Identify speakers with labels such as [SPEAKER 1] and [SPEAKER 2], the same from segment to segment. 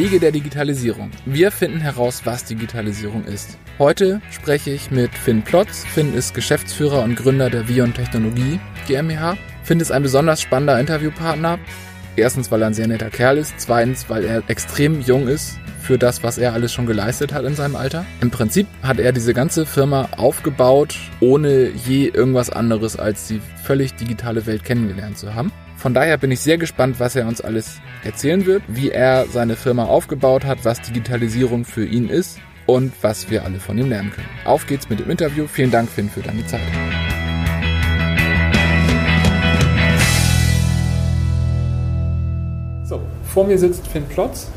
[SPEAKER 1] Wege der Digitalisierung. Wir finden heraus, was Digitalisierung ist. Heute spreche ich mit Finn Plotz. Finn ist Geschäftsführer und Gründer der Vion Technologie GmbH. Finn ist ein besonders spannender Interviewpartner. Erstens, weil er ein sehr netter Kerl ist. Zweitens, weil er extrem jung ist für das, was er alles schon geleistet hat in seinem Alter. Im Prinzip hat er diese ganze Firma aufgebaut, ohne je irgendwas anderes als die völlig digitale Welt kennengelernt zu haben. Von daher bin ich sehr gespannt, was er uns alles erzählen wird, wie er seine Firma aufgebaut hat, was Digitalisierung für ihn ist und was wir alle von ihm lernen können. Auf geht's mit dem Interview. Vielen Dank, Finn, für deine Zeit. So, vor mir sitzt Finn Plotz,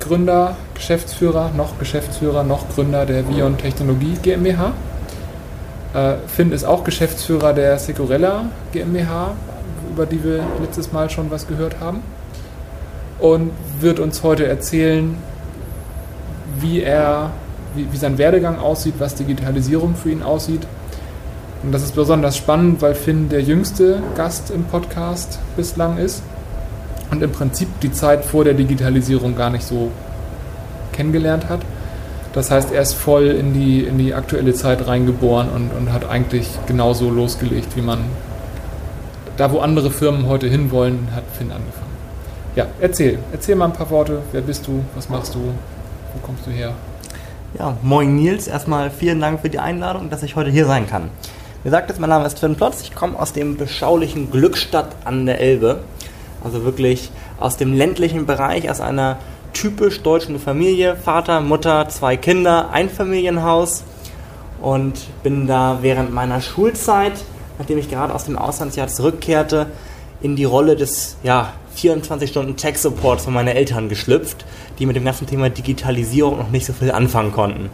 [SPEAKER 1] Gründer, Geschäftsführer, noch Geschäftsführer, noch Gründer der Vion Technologie GmbH. Äh, Finn ist auch Geschäftsführer der Securella GmbH, über die wir letztes Mal schon was gehört haben. Und wird uns heute erzählen, wie er, wie, wie sein Werdegang aussieht, was Digitalisierung für ihn aussieht. Und das ist besonders spannend, weil Finn der jüngste Gast im Podcast bislang ist und im Prinzip die Zeit vor der Digitalisierung gar nicht so kennengelernt hat. Das heißt, er ist voll in die, in die aktuelle Zeit reingeboren und, und hat eigentlich genauso losgelegt, wie man da wo andere Firmen heute hinwollen, hat Finn angefangen. Ja, erzähl. Erzähl mal ein paar Worte. Wer bist du? Was machst du? Wo kommst du her?
[SPEAKER 2] Ja, moin Nils. Erstmal vielen Dank für die Einladung, dass ich heute hier sein kann. Wie gesagt, mein Name ist Finn Plotz. Ich komme aus dem beschaulichen Glückstadt an der Elbe. Also wirklich aus dem ländlichen Bereich, aus einer typisch deutschen Familie. Vater, Mutter, zwei Kinder, Einfamilienhaus. Und bin da während meiner Schulzeit nachdem ich gerade aus dem Auslandsjahr zurückkehrte, in die Rolle des ja, 24-Stunden-Tech-Supports von meinen Eltern geschlüpft, die mit dem ganzen Thema Digitalisierung noch nicht so viel anfangen konnten.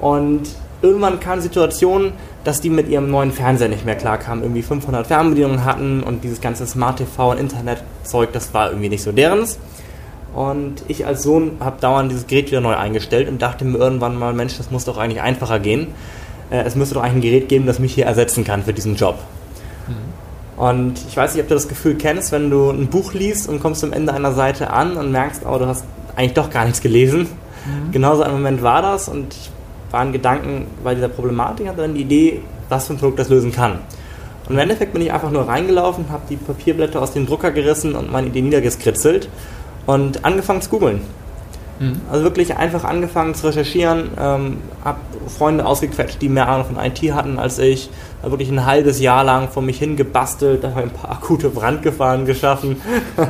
[SPEAKER 2] Und irgendwann kam Situation, dass die mit ihrem neuen Fernseher nicht mehr klarkamen, irgendwie 500 Fernbedienungen hatten und dieses ganze Smart TV und Internetzeug, das war irgendwie nicht so derens. Und ich als Sohn habe dauernd dieses Gerät wieder neu eingestellt und dachte mir irgendwann mal, Mensch, das muss doch eigentlich einfacher gehen es müsste doch eigentlich ein Gerät geben, das mich hier ersetzen kann für diesen Job. Mhm. Und ich weiß nicht, ob du das Gefühl kennst, wenn du ein Buch liest und kommst am Ende einer Seite an und merkst, oh, du hast eigentlich doch gar nichts gelesen. Mhm. Genauso ein Moment war das und ich war in Gedanken bei dieser Problematik, hatte dann die Idee, was für ein Produkt das lösen kann. Und im Endeffekt bin ich einfach nur reingelaufen, habe die Papierblätter aus dem Drucker gerissen und meine Idee niedergeskritzelt und angefangen zu googeln. Mhm. Also wirklich einfach angefangen zu recherchieren, ähm, habe Freunde ausgequetscht, die mehr Ahnung von IT hatten als ich, habe wirklich ein halbes Jahr lang vor mich hingebastelt, habe ein paar akute Brandgefahren geschaffen,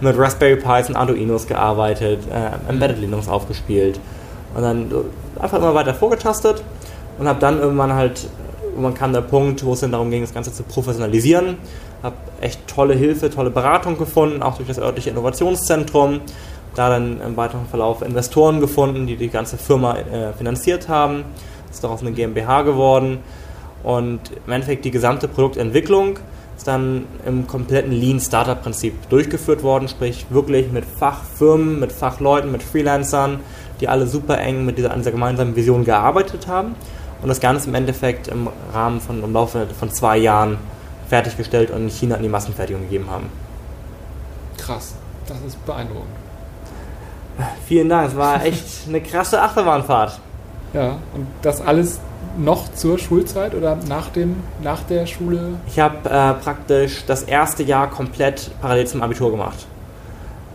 [SPEAKER 2] mit Raspberry Pis und Arduinos gearbeitet, äh, Embedded Linux aufgespielt und dann einfach immer weiter vorgetastet und habe dann irgendwann halt, irgendwann kam der Punkt, wo es dann darum ging, das Ganze zu professionalisieren habe echt tolle Hilfe, tolle Beratung gefunden, auch durch das örtliche Innovationszentrum. Da dann im weiteren Verlauf Investoren gefunden, die die ganze Firma äh, finanziert haben. Ist daraus eine GmbH geworden. Und im Endeffekt die gesamte Produktentwicklung ist dann im kompletten Lean Startup Prinzip durchgeführt worden, sprich wirklich mit Fachfirmen, mit Fachleuten, mit Freelancern, die alle super eng mit dieser, dieser gemeinsamen Vision gearbeitet haben und das Ganze im Endeffekt im Rahmen von im Laufe von zwei Jahren fertiggestellt und in China in die Massenfertigung gegeben haben.
[SPEAKER 1] Krass, das ist beeindruckend.
[SPEAKER 2] Vielen Dank, es war echt eine krasse Achterbahnfahrt.
[SPEAKER 1] Ja, und das alles noch zur Schulzeit oder nach, dem, nach der Schule?
[SPEAKER 2] Ich habe äh, praktisch das erste Jahr komplett parallel zum Abitur gemacht.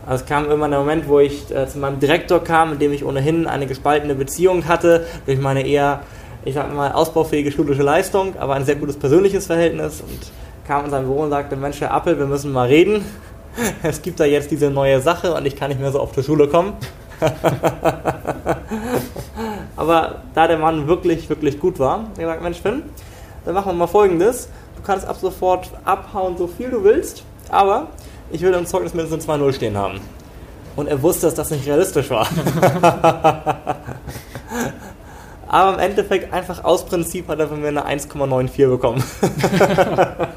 [SPEAKER 2] Also es kam irgendwann der Moment, wo ich äh, zu meinem Direktor kam, mit dem ich ohnehin eine gespaltene Beziehung hatte, durch meine eher, ich sag mal, ausbaufähige schulische Leistung, aber ein sehr gutes persönliches Verhältnis. Und kam in sein Büro und sagte, Mensch, Herr Appel, wir müssen mal reden. Es gibt da jetzt diese neue Sache und ich kann nicht mehr so oft zur Schule kommen. Aber da der Mann wirklich, wirklich gut war, er gesagt, Mensch, Finn, dann machen wir mal folgendes. Du kannst ab sofort abhauen, so viel du willst, aber ich will im Zeugnis mindestens 2-0 stehen haben. Und er wusste, dass das nicht realistisch war. aber im Endeffekt einfach aus Prinzip hat er von mir eine 1,94 bekommen.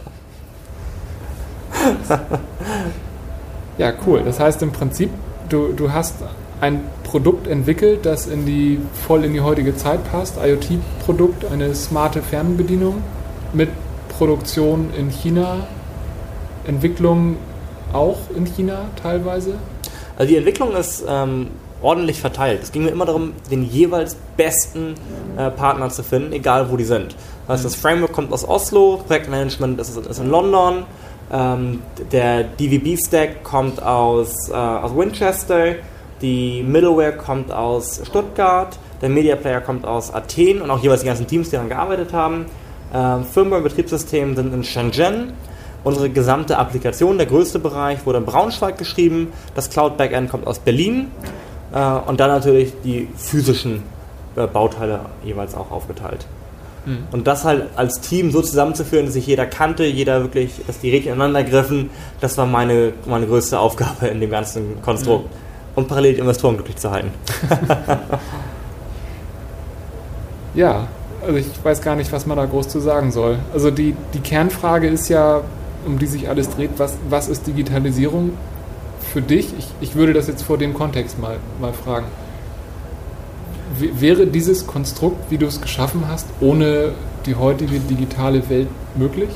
[SPEAKER 1] ja, cool. Das heißt im Prinzip, du, du hast ein Produkt entwickelt, das in die, voll in die heutige Zeit passt. IoT-Produkt, eine smarte Fernbedienung mit Produktion in China, Entwicklung auch in China teilweise?
[SPEAKER 2] Also die Entwicklung ist ähm, ordentlich verteilt. Es ging mir immer darum, den jeweils besten äh, Partner zu finden, egal wo die sind. Das heißt, das Framework kommt aus Oslo, Projektmanagement ist, ist in London, ähm, der DVB-Stack kommt aus, äh, aus Winchester, die Middleware kommt aus Stuttgart, der Media Player kommt aus Athen und auch jeweils die ganzen Teams, die daran gearbeitet haben. Ähm, Firmware und Betriebssystem sind in Shenzhen. Unsere gesamte Applikation, der größte Bereich, wurde in Braunschweig geschrieben. Das Cloud Backend kommt aus Berlin. Äh, und dann natürlich die physischen äh, Bauteile jeweils auch aufgeteilt. Mhm. Und das halt als Team so zusammenzuführen, dass sich jeder kannte, jeder wirklich, dass die Rädchen ineinander griffen, das war meine, meine größte Aufgabe in dem ganzen Konstrukt. Mhm. Und parallel die Investoren glücklich zu halten.
[SPEAKER 1] ja, also ich weiß gar nicht, was man da groß zu sagen soll. Also die, die Kernfrage ist ja, um die sich alles dreht, was, was ist Digitalisierung für dich? Ich, ich würde das jetzt vor dem Kontext mal, mal fragen. Wäre dieses Konstrukt, wie du es geschaffen hast, ohne die heutige digitale Welt möglich?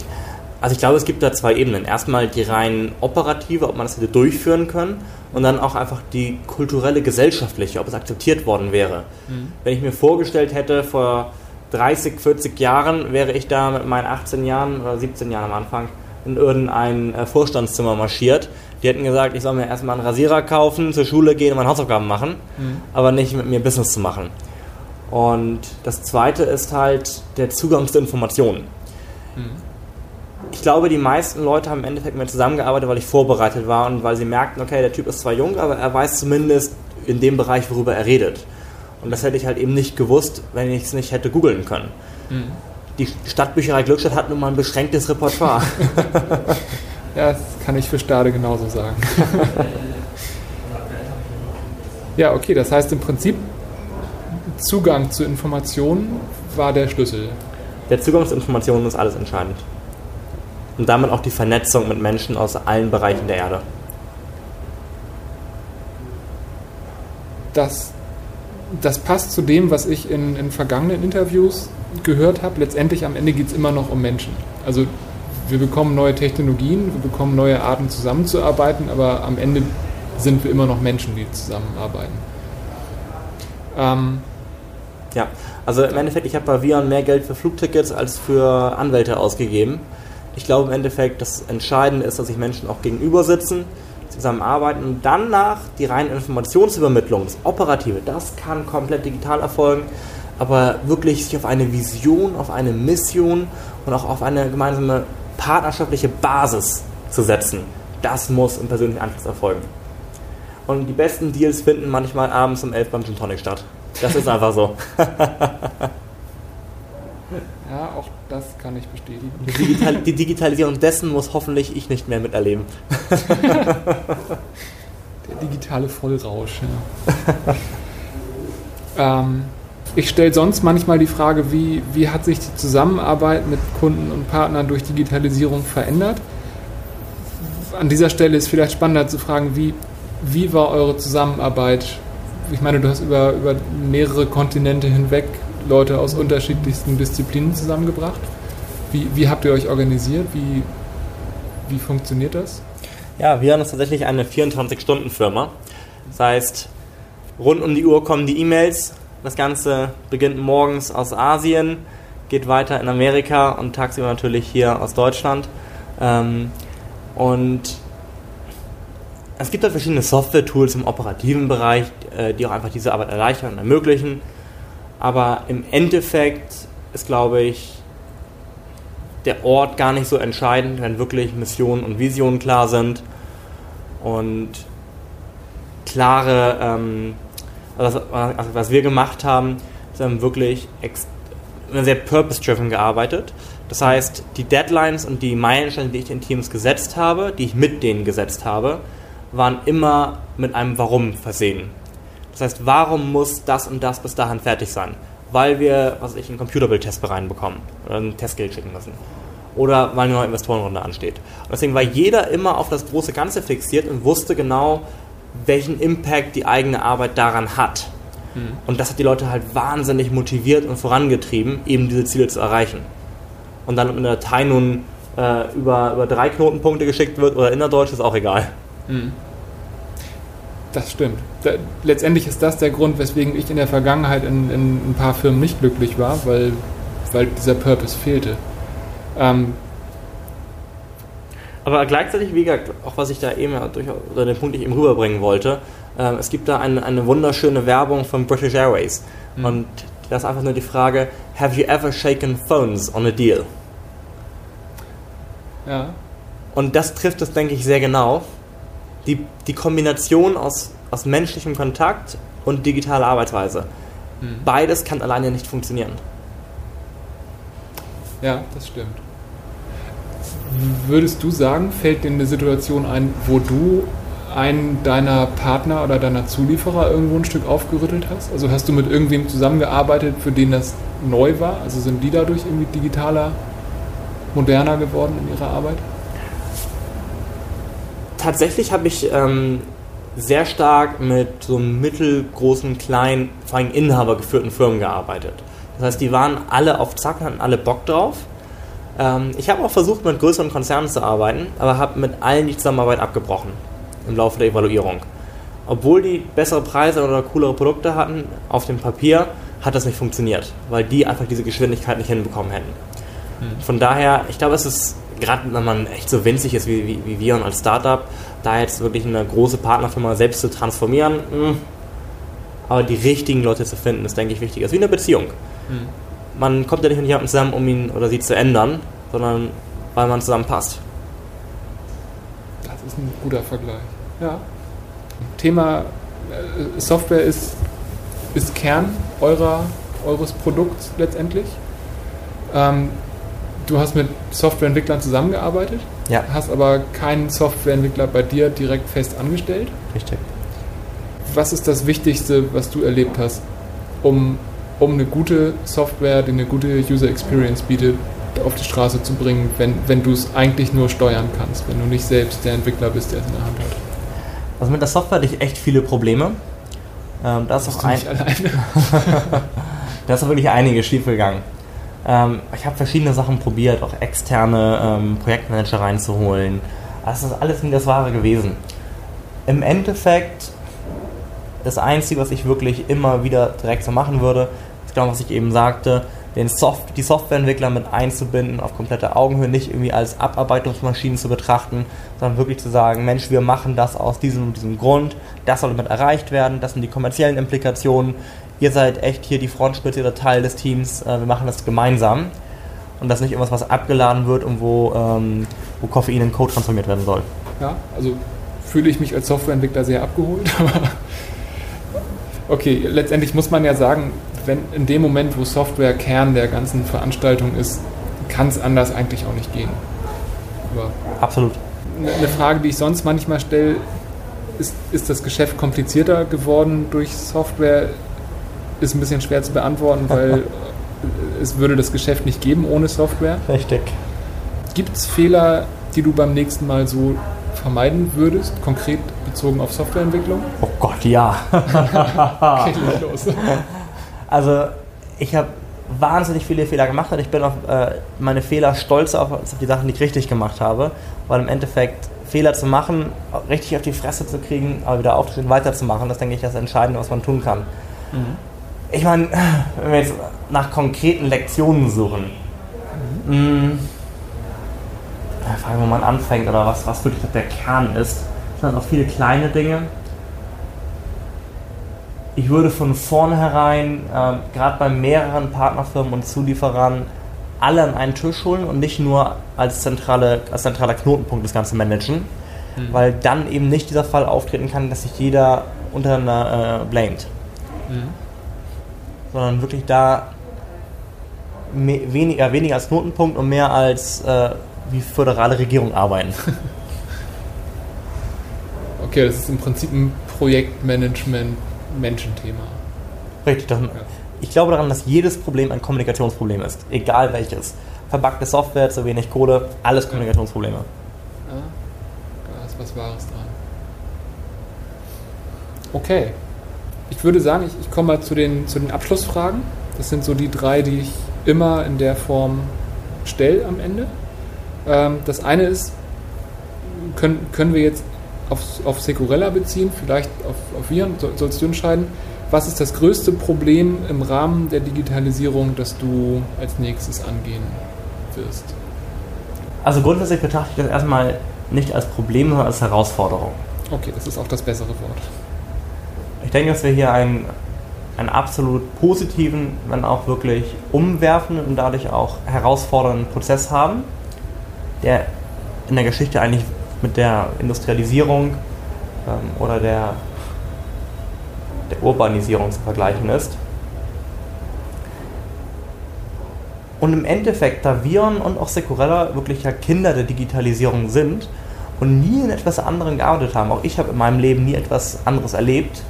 [SPEAKER 2] Also ich glaube, es gibt da zwei Ebenen. Erstmal die rein operative, ob man das hätte durchführen können und dann auch einfach die kulturelle, gesellschaftliche, ob es akzeptiert worden wäre. Mhm. Wenn ich mir vorgestellt hätte, vor 30, 40 Jahren wäre ich da mit meinen 18 Jahren oder 17 Jahren am Anfang in irgendein äh, Vorstandszimmer marschiert. Die hätten gesagt, ich soll mir erstmal einen Rasierer kaufen, zur Schule gehen und meine Hausaufgaben machen, mhm. aber nicht mit mir Business zu machen. Und das zweite ist halt der Zugang zu Informationen. Mhm. Ich glaube, die meisten Leute haben im Endeffekt mit mir zusammengearbeitet, weil ich vorbereitet war und weil sie merkten, okay, der Typ ist zwar jung, aber er weiß zumindest in dem Bereich, worüber er redet. Und das hätte ich halt eben nicht gewusst, wenn ich es nicht hätte googeln können. Mhm. Die Stadtbücherei Glückstadt hat nun mal ein beschränktes Repertoire.
[SPEAKER 1] ja, das kann ich für Stade genauso sagen. ja, okay, das heißt im Prinzip, Zugang zu Informationen war der Schlüssel.
[SPEAKER 2] Der Zugang zu Informationen ist alles entscheidend. Und damit auch die Vernetzung mit Menschen aus allen Bereichen der Erde.
[SPEAKER 1] Das das passt zu dem, was ich in, in vergangenen Interviews gehört habe. Letztendlich am Ende geht es immer noch um Menschen. Also wir bekommen neue Technologien, wir bekommen neue Arten zusammenzuarbeiten, aber am Ende sind wir immer noch Menschen, die zusammenarbeiten.
[SPEAKER 2] Ähm, ja, also im Endeffekt, ich habe bei Vion mehr Geld für Flugtickets als für Anwälte ausgegeben. Ich glaube im Endeffekt, das Entscheidende ist, dass sich Menschen auch gegenüber sitzen zusammenarbeiten und danach die reine Informationsübermittlung, das Operative, das kann komplett digital erfolgen, aber wirklich sich auf eine Vision, auf eine Mission und auch auf eine gemeinsame partnerschaftliche Basis zu setzen, das muss im persönlichen Anschluss erfolgen. Und die besten Deals finden manchmal abends um 11 beim Gin Tonic statt. Das ist einfach so.
[SPEAKER 1] Ja, auch das kann ich bestätigen.
[SPEAKER 2] Die, Digital die Digitalisierung dessen muss hoffentlich ich nicht mehr miterleben.
[SPEAKER 1] Der digitale Vollrausch. Ja. ähm, ich stelle sonst manchmal die Frage, wie, wie hat sich die Zusammenarbeit mit Kunden und Partnern durch Digitalisierung verändert? An dieser Stelle ist vielleicht spannender zu fragen, wie, wie war eure Zusammenarbeit? Ich meine, du hast über, über mehrere Kontinente hinweg Leute aus unterschiedlichsten Disziplinen zusammengebracht. Wie, wie habt ihr euch organisiert? Wie, wie funktioniert das?
[SPEAKER 2] Ja, wir haben tatsächlich eine 24-Stunden-Firma. Das heißt, rund um die Uhr kommen die E-Mails. Das Ganze beginnt morgens aus Asien, geht weiter in Amerika und tagsüber natürlich hier aus Deutschland. Ähm, und es gibt halt verschiedene Software-Tools im operativen Bereich, äh, die auch einfach diese Arbeit erleichtern und ermöglichen. Aber im Endeffekt ist, glaube ich, der Ort gar nicht so entscheidend, wenn wirklich Missionen und Visionen klar sind und klare, ähm, also, also was wir gemacht haben, ist haben wirklich sehr purpose-driven gearbeitet. Das heißt, die Deadlines und die Meilensteine, die ich den Teams gesetzt habe, die ich mit denen gesetzt habe, waren immer mit einem Warum versehen. Das heißt, warum muss das und das bis dahin fertig sein? Weil wir, was ich, einen Computerbildtest reinbekommen oder ein Testgeld schicken müssen. Oder weil eine neue Investorenrunde ansteht. Und deswegen war jeder immer auf das große Ganze fixiert und wusste genau, welchen Impact die eigene Arbeit daran hat. Mhm. Und das hat die Leute halt wahnsinnig motiviert und vorangetrieben, eben diese Ziele zu erreichen. Und dann in der Datei nun äh, über, über drei Knotenpunkte geschickt wird oder innerdeutsch, ist auch egal.
[SPEAKER 1] Mhm. Das stimmt. Da, letztendlich ist das der Grund, weswegen ich in der Vergangenheit in, in ein paar Firmen nicht glücklich war, weil, weil dieser Purpose fehlte. Ähm,
[SPEAKER 2] aber gleichzeitig, wie gesagt, auch was ich da eben durchaus, oder den Punkt, den ich eben rüberbringen wollte, äh, es gibt da eine, eine wunderschöne Werbung von British Airways. Mhm. Und das ist einfach nur die Frage: Have you ever shaken phones on a deal?
[SPEAKER 1] Ja.
[SPEAKER 2] Und das trifft es, denke ich, sehr genau. Die, die Kombination aus, aus menschlichem Kontakt und digitaler Arbeitsweise. Mhm. Beides kann alleine nicht funktionieren.
[SPEAKER 1] Ja, das stimmt. Würdest du sagen, fällt dir eine Situation ein, wo du einen deiner Partner oder deiner Zulieferer irgendwo ein Stück aufgerüttelt hast? Also hast du mit irgendwem zusammengearbeitet, für den das neu war? Also sind die dadurch irgendwie digitaler, moderner geworden in ihrer Arbeit?
[SPEAKER 2] Tatsächlich habe ich ähm, sehr stark mit so mittelgroßen, kleinen, vor allem inhabergeführten Firmen gearbeitet. Das heißt, die waren alle auf Zack, hatten alle Bock drauf ähm, ich habe auch versucht, mit größeren Konzernen zu arbeiten, aber habe mit allen die Zusammenarbeit abgebrochen im Laufe der Evaluierung. Obwohl die bessere Preise oder coolere Produkte hatten, auf dem Papier hat das nicht funktioniert, weil die einfach diese Geschwindigkeit nicht hinbekommen hätten. Mhm. Von daher, ich glaube, es ist, gerade wenn man echt so winzig ist wie, wie, wie wir und als Startup, da jetzt wirklich eine große Partnerfirma selbst zu transformieren, mh, hm, aber die richtigen Leute zu finden, ist, denke ich, wichtig. Das ist wie eine Beziehung. Mhm man kommt ja nicht mit jemandem zusammen, um ihn oder sie zu ändern, sondern weil man zusammenpasst.
[SPEAKER 1] Das ist ein guter Vergleich. Ja. Thema äh, Software ist, ist Kern eurer, eures Produkts letztendlich. Ähm, du hast mit Softwareentwicklern zusammengearbeitet,
[SPEAKER 2] ja.
[SPEAKER 1] hast aber keinen Softwareentwickler bei dir direkt fest angestellt.
[SPEAKER 2] Richtig.
[SPEAKER 1] Was ist das Wichtigste, was du erlebt hast, um um eine gute Software, die eine gute User Experience bietet, auf die Straße zu bringen, wenn, wenn du es eigentlich nur steuern kannst, wenn du nicht selbst der Entwickler bist, der es in der Hand hat.
[SPEAKER 2] Also mit der Software hatte ich echt viele Probleme. Ähm, da ist auch ein da ist auch wirklich einiges schiefgegangen. Ähm, ich habe verschiedene Sachen probiert, auch externe ähm, Projektmanager reinzuholen. Das ist alles nie das Wahre gewesen. Im Endeffekt das Einzige, was ich wirklich immer wieder direkt so machen würde, ist genau, was ich eben sagte, den Soft die Softwareentwickler mit einzubinden auf komplette Augenhöhe, nicht irgendwie als Abarbeitungsmaschinen zu betrachten, sondern wirklich zu sagen, Mensch, wir machen das aus diesem diesem Grund, das soll damit erreicht werden, das sind die kommerziellen Implikationen, ihr seid echt hier die Frontspitze oder Teil des Teams, äh, wir machen das gemeinsam und das nicht irgendwas, was abgeladen wird und wo, ähm, wo Koffein in Code transformiert werden soll.
[SPEAKER 1] Ja, also fühle ich mich als Softwareentwickler sehr abgeholt, aber Okay, letztendlich muss man ja sagen, wenn in dem Moment, wo Software Kern der ganzen Veranstaltung ist, kann es anders eigentlich auch nicht gehen.
[SPEAKER 2] Aber Absolut.
[SPEAKER 1] Eine Frage, die ich sonst manchmal stelle, ist, ist das Geschäft komplizierter geworden durch Software? Ist ein bisschen schwer zu beantworten, weil es würde das Geschäft nicht geben ohne Software.
[SPEAKER 2] Richtig.
[SPEAKER 1] Gibt es Fehler, die du beim nächsten Mal so vermeiden würdest, konkret bezogen auf Softwareentwicklung?
[SPEAKER 2] Oh Gott, ja. okay, los. Also, ich habe wahnsinnig viele Fehler gemacht und ich bin auf äh, meine Fehler stolz auf, auf die Sachen, die ich richtig gemacht habe, weil im Endeffekt Fehler zu machen, richtig auf die Fresse zu kriegen, aber wieder aufzustehen, weiterzumachen, das denke ich das Entscheidende, was man tun kann. Mhm. Ich meine, wenn wir jetzt nach konkreten Lektionen suchen, mhm. mh, fragen, wo man anfängt oder was, was wirklich der Kern ist. Sind auch viele kleine Dinge. Ich würde von vornherein, äh, gerade bei mehreren Partnerfirmen und Zulieferern, alle an einen Tisch holen und nicht nur als, zentrale, als zentraler Knotenpunkt das Ganze managen, mhm. weil dann eben nicht dieser Fall auftreten kann, dass sich jeder untereinander äh, blamet. Mhm. Sondern wirklich da weniger, weniger als Knotenpunkt und mehr als äh, wie föderale Regierung arbeiten.
[SPEAKER 1] Okay, das ist im Prinzip ein Projektmanagement-Menschenthema.
[SPEAKER 2] Richtig. Das, ja. Ich glaube daran, dass jedes Problem ein Kommunikationsproblem ist, egal welches. Verbackte Software, zu wenig Kohle, alles Kommunikationsprobleme.
[SPEAKER 1] Ja, da ist was Wahres dran. Okay. Ich würde sagen, ich, ich komme mal zu den, zu den Abschlussfragen. Das sind so die drei, die ich immer in der Form stelle am Ende. Ähm, das eine ist, können, können wir jetzt auf, auf Securella beziehen, vielleicht auf, auf Viren, so, sollst du entscheiden. Was ist das größte Problem im Rahmen der Digitalisierung, das du als nächstes angehen wirst?
[SPEAKER 2] Also grundsätzlich betrachte ich das erstmal nicht als Problem, sondern als Herausforderung.
[SPEAKER 1] Okay, das ist auch das bessere Wort.
[SPEAKER 2] Ich denke, dass wir hier einen, einen absolut positiven, wenn auch wirklich umwerfenden und dadurch auch herausfordernden Prozess haben, der in der Geschichte eigentlich mit der Industrialisierung ähm, oder der, der Urbanisierung zu vergleichen ist. Und im Endeffekt, da Viren und auch Securella wirklich ja Kinder der Digitalisierung sind und nie in etwas anderem gearbeitet haben, auch ich habe in meinem Leben nie etwas anderes erlebt,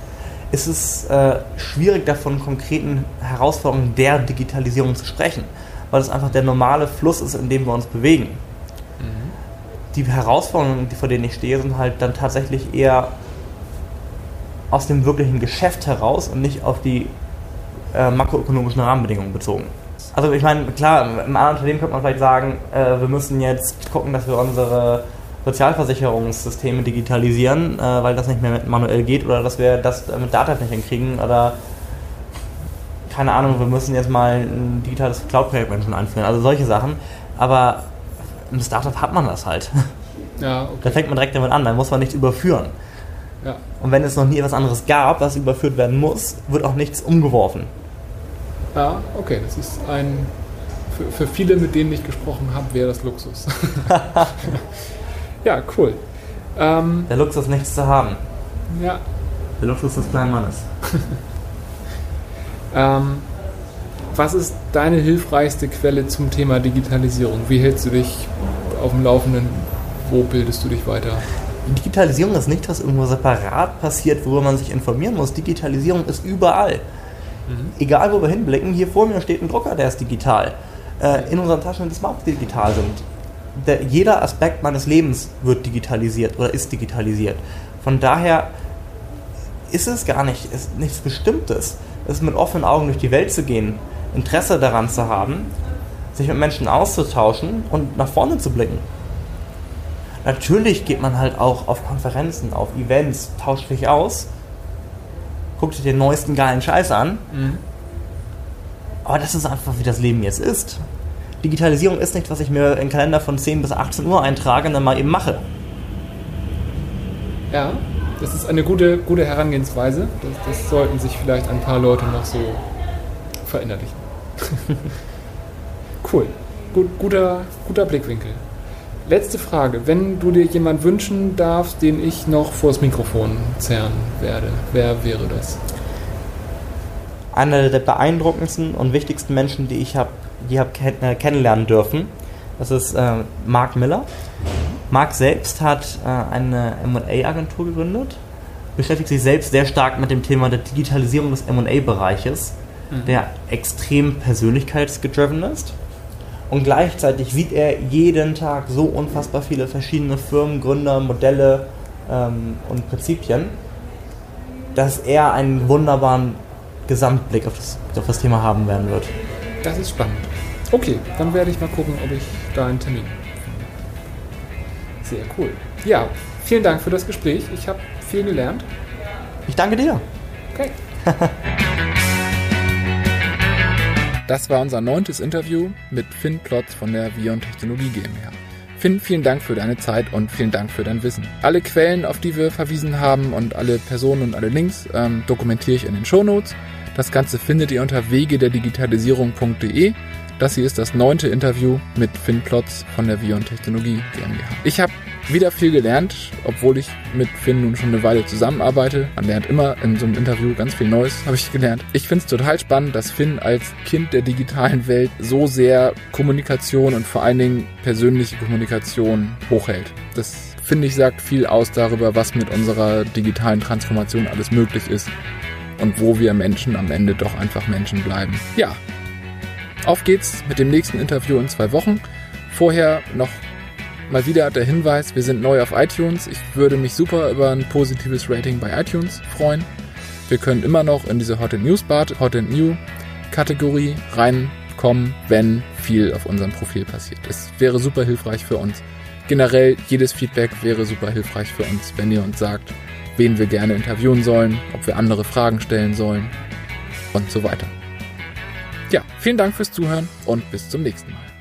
[SPEAKER 2] ist es äh, schwierig, davon konkreten Herausforderungen der Digitalisierung zu sprechen, weil es einfach der normale Fluss ist, in dem wir uns bewegen die Herausforderungen, vor denen ich stehe, sind halt dann tatsächlich eher aus dem wirklichen Geschäft heraus und nicht auf die äh, makroökonomischen Rahmenbedingungen bezogen. Also ich meine, klar, im anderen Unternehmen könnte man vielleicht sagen, äh, wir müssen jetzt gucken, dass wir unsere Sozialversicherungssysteme digitalisieren, äh, weil das nicht mehr manuell geht oder dass wir das mit Data nicht hinkriegen oder keine Ahnung, wir müssen jetzt mal ein digitales Cloud-Projekt einführen, also solche Sachen. Aber im Startup hat man das halt. Ja, okay. Da fängt man direkt damit an, da muss man nichts überführen. Ja. Und wenn es noch nie etwas anderes gab, was überführt werden muss, wird auch nichts umgeworfen.
[SPEAKER 1] Ja, okay, das ist ein. Für, für viele, mit denen ich gesprochen habe, wäre das Luxus. ja, cool.
[SPEAKER 2] Ähm, Der Luxus, nichts zu haben.
[SPEAKER 1] Ja.
[SPEAKER 2] Der Luxus des kleinen Mannes.
[SPEAKER 1] ähm, was ist deine hilfreichste Quelle zum Thema Digitalisierung? Wie hältst du dich auf dem Laufenden? Wo bildest du dich weiter?
[SPEAKER 2] Digitalisierung ist nicht, was irgendwo separat passiert, worüber man sich informieren muss. Digitalisierung ist überall. Mhm. Egal, wo wir hinblicken, hier vor mir steht ein Drucker, der ist digital. Äh, in unseren Taschen, die Smartphones digital sind. Der, jeder Aspekt meines Lebens wird digitalisiert oder ist digitalisiert. Von daher ist es gar nicht, ist nichts Bestimmtes. Es ist mit offenen Augen durch die Welt zu gehen Interesse daran zu haben, sich mit Menschen auszutauschen und nach vorne zu blicken. Natürlich geht man halt auch auf Konferenzen, auf Events, tauscht sich aus, guckt sich den neuesten geilen Scheiß an. Mhm. Aber das ist einfach, wie das Leben jetzt ist. Digitalisierung ist nicht, was ich mir in den Kalender von 10 bis 18 Uhr eintrage und dann mal eben mache.
[SPEAKER 1] Ja, das ist eine gute, gute Herangehensweise. Das, das sollten sich vielleicht ein paar Leute noch so verinnerlichen. cool. Gut, guter, guter Blickwinkel. Letzte Frage. Wenn du dir jemanden wünschen darfst, den ich noch vors Mikrofon zerren werde, wer wäre das?
[SPEAKER 2] Einer der beeindruckendsten und wichtigsten Menschen, die ich habe die hab äh, kennenlernen dürfen, das ist äh, Mark Miller. Mark selbst hat äh, eine MA-Agentur gegründet, beschäftigt sich selbst sehr stark mit dem Thema der Digitalisierung des MA-Bereiches mhm. der extrem persönlichkeitsgedriven ist. Und gleichzeitig sieht er jeden Tag so unfassbar viele verschiedene Firmen, Gründer, Modelle ähm, und Prinzipien, dass er einen wunderbaren Gesamtblick auf das, auf das Thema haben werden wird.
[SPEAKER 1] Das ist spannend. Okay, dann werde ich mal gucken, ob ich da einen Termin finde. Sehr cool. Ja, vielen Dank für das Gespräch. Ich habe viel gelernt.
[SPEAKER 2] Ich danke dir.
[SPEAKER 1] Okay. Das war unser neuntes Interview mit Finn Plotz von der Vion Technologie GmbH. Finn, vielen Dank für deine Zeit und vielen Dank für dein Wissen. Alle Quellen, auf die wir verwiesen haben und alle Personen und alle Links ähm, dokumentiere ich in den Shownotes. Das Ganze findet ihr unter wegederdigitalisierung.de. Das hier ist das neunte Interview mit Finn Plotz von der Vion Technologie GmbH. Ich habe wieder viel gelernt, obwohl ich mit Finn nun schon eine Weile zusammenarbeite. Man lernt immer in so einem Interview ganz viel Neues, habe ich gelernt. Ich finde es total spannend, dass Finn als Kind der digitalen Welt so sehr Kommunikation und vor allen Dingen persönliche Kommunikation hochhält. Das finde ich sagt viel aus darüber, was mit unserer digitalen Transformation alles möglich ist und wo wir Menschen am Ende doch einfach Menschen bleiben. Ja, auf geht's mit dem nächsten Interview in zwei Wochen. Vorher noch Mal wieder der Hinweis, wir sind neu auf iTunes. Ich würde mich super über ein positives Rating bei iTunes freuen. Wir können immer noch in diese Hot News Bar, Hot New Kategorie reinkommen, wenn
[SPEAKER 3] viel auf unserem Profil passiert. Es wäre super hilfreich für uns. Generell jedes Feedback wäre super hilfreich für uns, wenn ihr uns sagt, wen wir gerne interviewen sollen, ob wir andere Fragen stellen sollen und so weiter. Ja, vielen Dank fürs Zuhören und bis zum nächsten Mal.